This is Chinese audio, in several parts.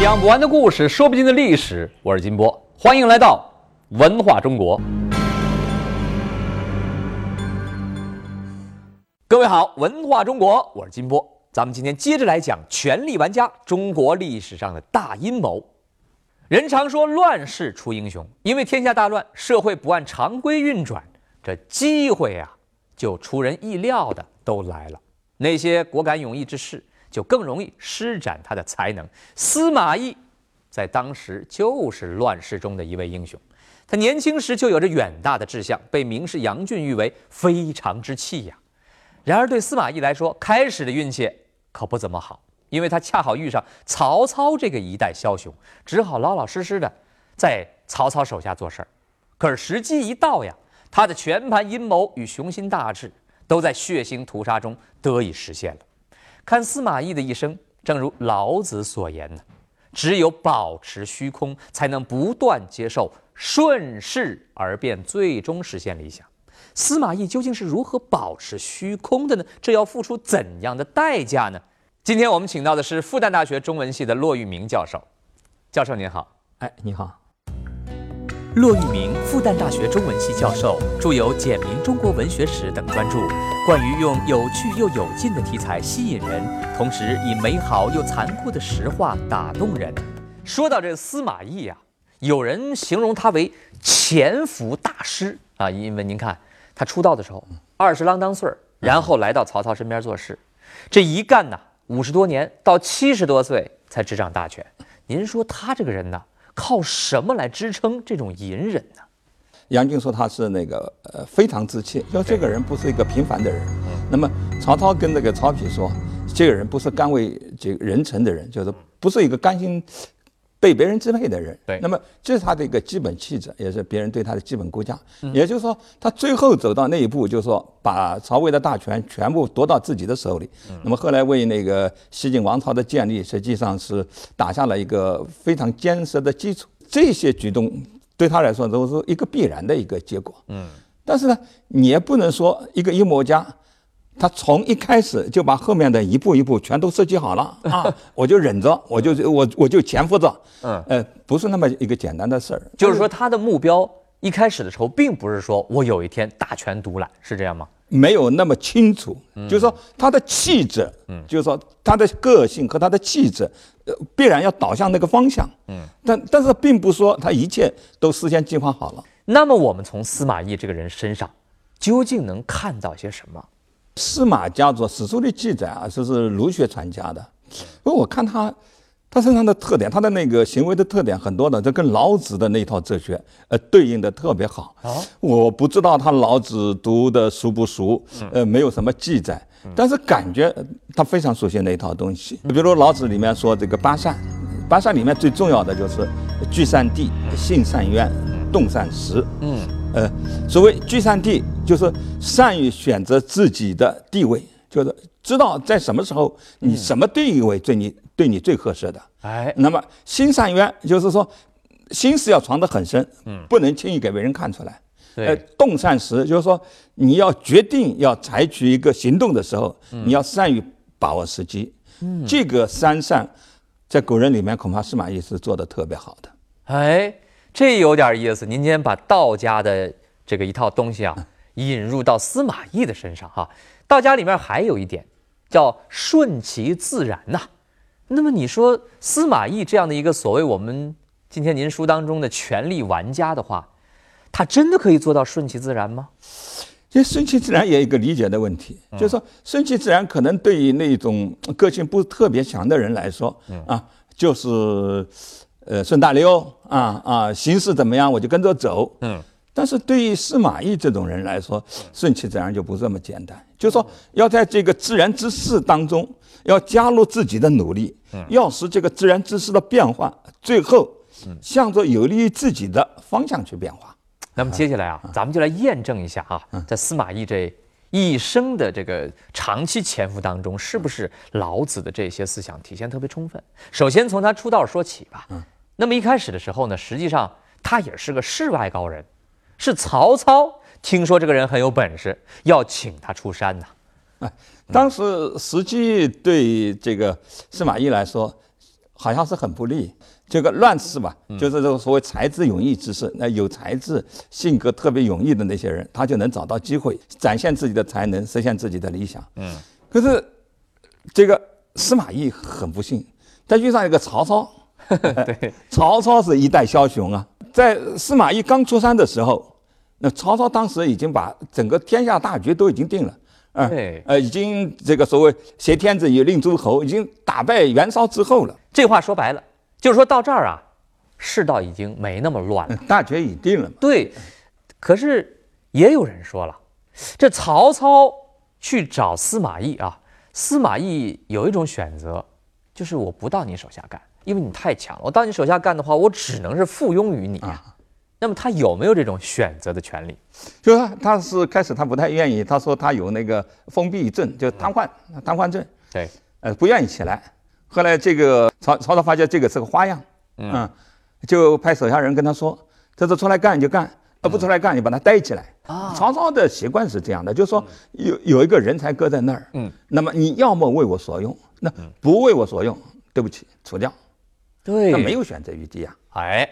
讲不完的故事，说不尽的历史。我是金波，欢迎来到文化中国。各位好，文化中国，我是金波。咱们今天接着来讲《权力玩家》中国历史上的大阴谋。人常说乱世出英雄，因为天下大乱，社会不按常规运转，这机会啊，就出人意料的都来了。那些果敢勇毅之士，就更容易施展他的才能。司马懿在当时就是乱世中的一位英雄，他年轻时就有着远大的志向，被名士杨俊誉为非常之气呀。然而对司马懿来说，开始的运气可不怎么好。因为他恰好遇上曹操这个一代枭雄，只好老老实实的在曹操手下做事儿。可是时机一到呀，他的全盘阴谋与雄心大志都在血腥屠杀中得以实现了。看司马懿的一生，正如老子所言呢：“只有保持虚空，才能不断接受顺势而变，最终实现理想。”司马懿究竟是如何保持虚空的呢？这要付出怎样的代价呢？今天我们请到的是复旦大学中文系的骆玉明教授。教授您好，哎，你好。骆玉明，复旦大学中文系教授，著有《简明中国文学史》等专著，惯于用有趣又有劲的题材吸引人，同时以美好又残酷的实话打动人。说到这个司马懿啊，有人形容他为潜伏大师啊，因为您看他出道的时候二十郎当岁儿，然后来到曹操身边做事，这一干呢。五十多年到七十多岁才执掌大权，您说他这个人呢，靠什么来支撑这种隐忍呢？杨俊说他是那个呃非常之切，说这个人不是一个平凡的人。那么曹操跟那个曹丕说，这个人不是甘为这个人臣的人，就是不是一个甘心。被别人支配的人，对，那么这是他的一个基本气质，也是别人对他的基本估价。也就是说，他最后走到那一步，就是说把曹魏的大权全部夺到自己的手里。那么后来为那个西晋王朝的建立，实际上是打下了一个非常坚实的基础。这些举动对他来说都是一个必然的一个结果。嗯，但是呢，你也不能说一个阴谋家。他从一开始就把后面的一步一步全都设计好了啊！我就忍着，我就我我就潜伏着，嗯，呃，不是那么一个简单的事儿。就是说，他的目标一开始的时候，并不是说我有一天大权独揽，是这样吗？没有那么清楚。就是说，他的气质，嗯，就是说他的个性和他的气质，呃，必然要导向那个方向。嗯，但但是并不说他一切都事先计划好了。那么，我们从司马懿这个人身上，究竟能看到些什么？司马家族史书的记载啊，说是儒学传家的。不过我看他，他身上的特点，他的那个行为的特点很多的，这跟老子的那套哲学呃对应的特别好。我不知道他老子读的熟不熟，呃，没有什么记载，但是感觉他非常熟悉那一套东西。比如老子里面说这个八善，八善里面最重要的就是聚善地、信善渊、动善时。嗯。呃，所谓居善地，就是善于选择自己的地位，就是知道在什么时候你什么地位对你对你最合适的。哎，那么心善渊，就是说心思要藏得很深，嗯，不能轻易给别人看出来。呃，动善时，就是说你要决定要采取一个行动的时候，你要善于把握时机。嗯，这个三善，在古人里面恐怕司马懿是做的特别好的。哎。这有点意思，您今天把道家的这个一套东西啊引入到司马懿的身上哈。道家里面还有一点叫顺其自然呐。那么你说司马懿这样的一个所谓我们今天您书当中的权力玩家的话，他真的可以做到顺其自然吗？这顺其自然也有一个理解的问题，就是说顺其自然可能对于那种个性不是特别强的人来说，啊，就是。呃，顺大溜啊啊，形势怎么样我就跟着走。嗯，但是对于司马懿这种人来说，顺其自然就不这么简单。就说要在这个自然之势当中，要加入自己的努力，要使这个自然之势的变化，最后向着有利于自己的方向去变化。那么接下来啊，咱们就来验证一下啊，在司马懿这一生的这个长期潜伏当中，是不是老子的这些思想体现特别充分？首先从他出道说起吧。嗯。那么一开始的时候呢，实际上他也是个世外高人，是曹操听说这个人很有本事，要请他出山呐。啊，当时实际对这个司马懿来说，好像是很不利。这个乱世嘛，就是这个所谓才智勇毅之士，那有才智、性格特别勇毅的那些人，他就能找到机会展现自己的才能，实现自己的理想。嗯，可是这个司马懿很不幸，他遇上一个曹操。对，曹操是一代枭雄啊，在司马懿刚出山的时候，那曹操当时已经把整个天下大局都已经定了。对，呃，已经这个所谓挟天子以令诸侯，已经打败袁绍之后了。这话说白了，就是说到这儿啊，世道已经没那么乱了，大局已定了嘛。对，可是也有人说了，这曹操去找司马懿啊，司马懿有一种选择，就是我不到你手下干，因为你太强了。我到你手下干的话，我只能是附庸于你。那么他有没有这种选择的权利？就是他，他是开始他不太愿意，他说他有那个封闭症，就瘫痪，瘫痪症。对，呃，不愿意起来。后来这个曹曹操发现这个是个花样，嗯，就派手下人跟他说：“他说出来干就干，呃，不出来干你把他逮起来。”啊，曹操的习惯是这样的，就是说有有一个人才搁在那儿，嗯，那么你要么为我所用，那不为我所用，对不起，除掉。对，那没有选择余地啊。哎。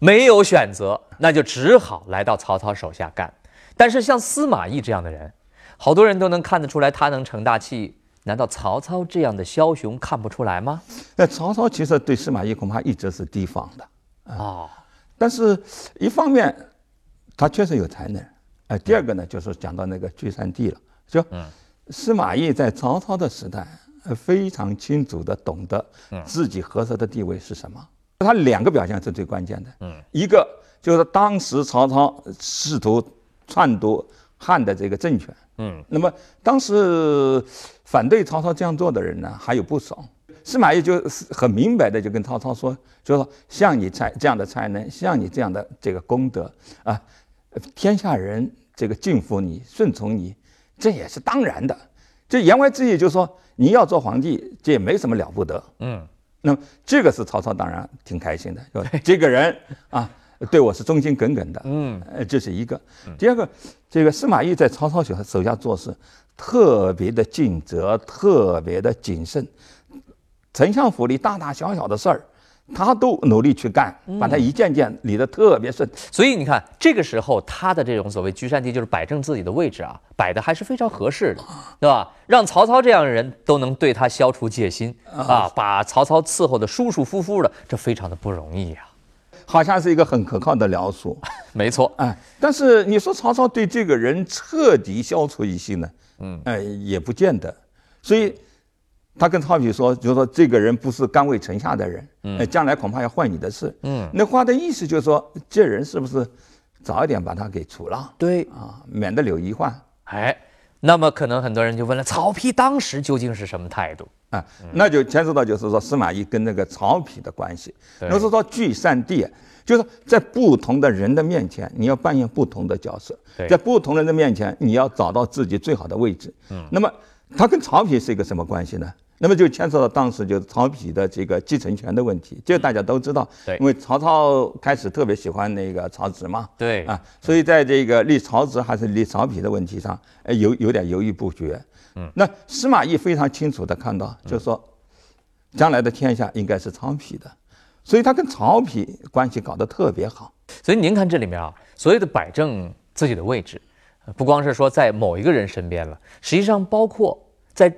没有选择，那就只好来到曹操手下干。但是像司马懿这样的人，好多人都能看得出来，他能成大器。难道曹操这样的枭雄看不出来吗？那曹操其实对司马懿恐怕一直是提防的啊。但是，一方面他确实有才能，哎，第二个呢，就是讲到那个聚善地了，就司马懿在曹操的时代，非常清楚的懂得自己合适的地位是什么。他两个表现是最关键的，嗯，一个就是当时曹操试图篡夺汉的这个政权，嗯，那么当时反对曹操这样做的人呢还有不少，司马懿就很明白的就跟曹操说，就说像你才这样的才能，像你这样的这个功德啊，天下人这个敬服你、顺从你，这也是当然的。这言外之意就是说，你要做皇帝，这也没什么了不得，嗯。那么这个是曹操当然挺开心的，说这个人啊对我是忠心耿耿的，嗯，呃，这是一个。第二个，这个司马懿在曹操手手下做事特别的尽责，特别的谨慎，丞相府里大大小小的事儿。他都努力去干，把他一件件理得特别顺。所以你看，这个时候他的这种所谓居善地，就是摆正自己的位置啊，摆的还是非常合适的，对吧？让曹操这样的人都能对他消除戒心啊，把曹操伺候的舒舒服服的，这非常的不容易呀。好像是一个很可靠的僚属，没错。哎，但是你说曹操对这个人彻底消除疑心呢？嗯，哎，也不见得。所以。他跟曹丕说，就是说这个人不是甘为臣下的人，嗯，将来恐怕要坏你的事，嗯，那话的意思就是说，这人是不是早一点把他给除了？对啊，免得留遗患。哎，那么可能很多人就问了，曹丕当时究竟是什么态度？啊，那就牵涉到就是说司马懿跟那个曹丕的关系。那是说聚散地，就是在不同的人的面前，你要扮演不同的角色，在不同人的面前，你要找到自己最好的位置。嗯，那么他跟曹丕是一个什么关系呢？那么就牵涉到当时就是曹丕的这个继承权的问题，这个大家都知道。对，因为曹操开始特别喜欢那个曹植嘛。对。啊，所以在这个立曹植还是立曹丕的问题上，呃，有有点犹豫不决。嗯。那司马懿非常清楚的看到，就是说，将来的天下应该是曹丕的，所以他跟曹丕关系搞得特别好。所以您看这里面啊，所谓的摆正自己的位置，不光是说在某一个人身边了，实际上包括在。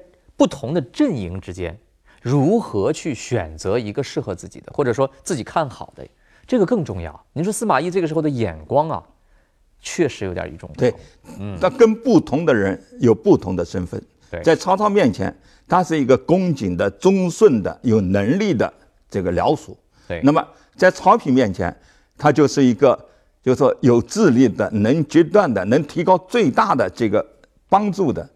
不同的阵营之间，如何去选择一个适合自己的，或者说自己看好的，这个更重要。您说司马懿这个时候的眼光啊，确实有点与众不同。对，嗯，他跟不同的人有不同的身份。对，在曹操面前，他是一个恭谨的、忠顺的、有能力的这个僚属。对，那么在曹丕面前，他就是一个，就是说有智力的、能决断的、能提高最大的这个帮助的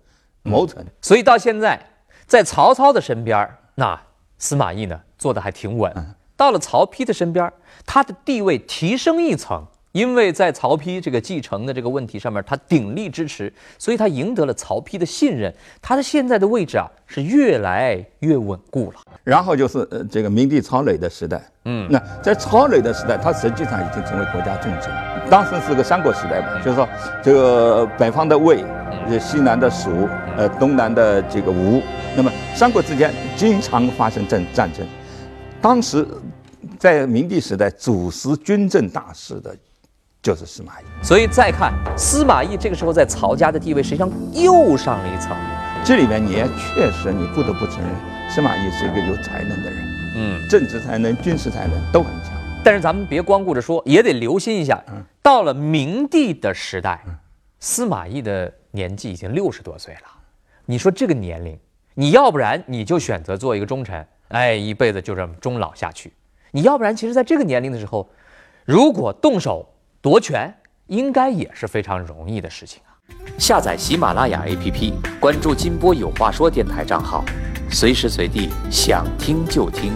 谋臣。所以到现在。在曹操的身边那司马懿呢，做的还挺稳。到了曹丕的身边他的地位提升一层，因为在曹丕这个继承的这个问题上面，他鼎力支持，所以他赢得了曹丕的信任。他的现在的位置啊，是越来越稳固了。然后就是呃，这个明帝曹磊的时代，嗯，那在曹磊的时代，他实际上已经成为国家重臣。当时是个三国时代嘛，就是说这个北方的魏，西南的蜀，呃，东南的这个吴。那么三国之间经常发生战战争，当时在明帝时代主持军政大事的，就是司马懿。所以再看司马懿这个时候在曹家的地位，实际上又上了一层。这里面你也确实，你不得不承认，司马懿是一个有才能的人，嗯，政治才能、军事才能都很强。但是咱们别光顾着说，也得留心一下。到了明帝的时代，司马懿的年纪已经六十多岁了。你说这个年龄，你要不然你就选择做一个忠臣，哎，一辈子就这么终老下去；你要不然，其实在这个年龄的时候，如果动手夺权，应该也是非常容易的事情啊。下载喜马拉雅 APP，关注金波有话说电台账号，随时随地想听就听。